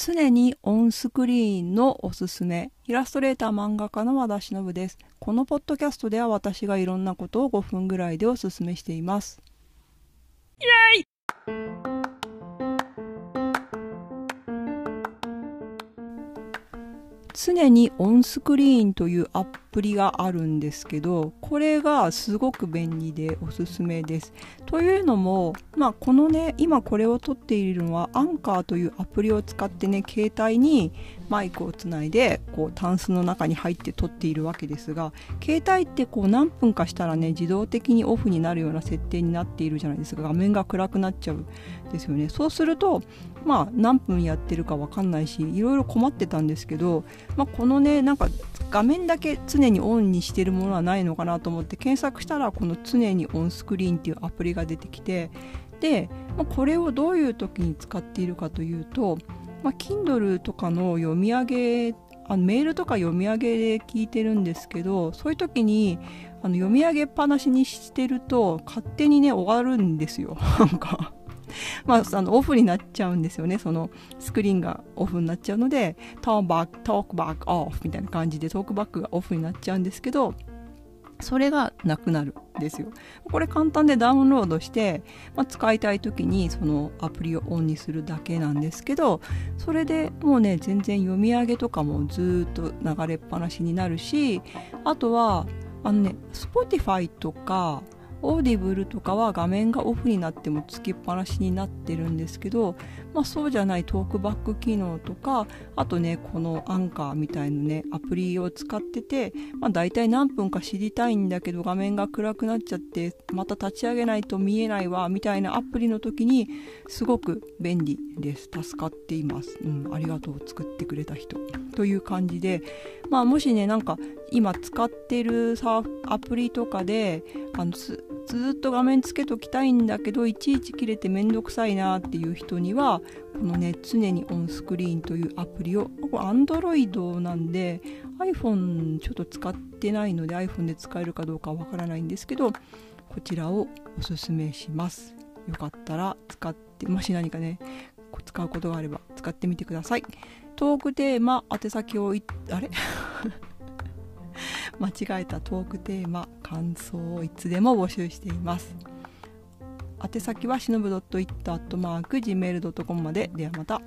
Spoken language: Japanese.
常にオンスクリーンのおすすめイラストレーター漫画家の和田忍です。このポッドキャストでは私がいろんなことを5分ぐらいでおすすめしています。イエーイ常にオンスクリーンというアプリがあるんですけどこれがすごく便利でおすすめです。というのも、まあ、このね今これを撮っているのはアンカーというアプリを使ってね携帯にマイクをつないでこうタンスの中に入って撮っているわけですが携帯ってこう何分かしたらね自動的にオフになるような設定になっているじゃないですか画面が暗くなっちゃうですよねそうするとまあ何分やってるか分かんないしいろいろ困ってたんですけど、まあ、このねなんか画面だけ常にオンにしてるものはないのかなと思って検索したらこの常にオンスクリーンっていうアプリが出てきてで、まあ、これをどういう時に使っているかというと、まあ、Kindle とかの読み上げあのメールとか読み上げで聞いてるんですけどそういう時にあの読み上げっぱなしにしてると勝手にね終わるんですよ。なんかまあ、あのオフになっちゃうんですよねそのスクリーンがオフになっちゃうのでトーンバックトークバックオフみたいな感じでトークバックがオフになっちゃうんですけどそれがなくなるんですよ。これ簡単でダウンロードして、まあ、使いたい時にそのアプリをオンにするだけなんですけどそれでもうね全然読み上げとかもずっと流れっぱなしになるしあとはあのね Spotify とかオーディブルとかは画面がオフになってもつきっぱなしになってるんですけど、まあ、そうじゃないトークバック機能とかあとねこのアンカーみたいなねアプリを使ってて、まあ、大体何分か知りたいんだけど画面が暗くなっちゃってまた立ち上げないと見えないわみたいなアプリの時にすごく便利です。助かっています、うん、ありがとう作ってくれた人。という感じでまあもしねなんか今使ってるアプリとかであのずっと画面つけときたいんだけどいちいち切れてめんどくさいなっていう人にはこのね常にオンスクリーンというアプリをこれ Android なんで iPhone ちょっと使ってないので iPhone で使えるかどうかわからないんですけどこちらをおすすめします。よかったら使ってもし何かね使うことがあれば使ってみてください。トークテーマ宛先をいあれ？間違えたトークテーマ感想をいつでも募集しています。宛先はしのぶ .it.gmail.com まで。ではまた。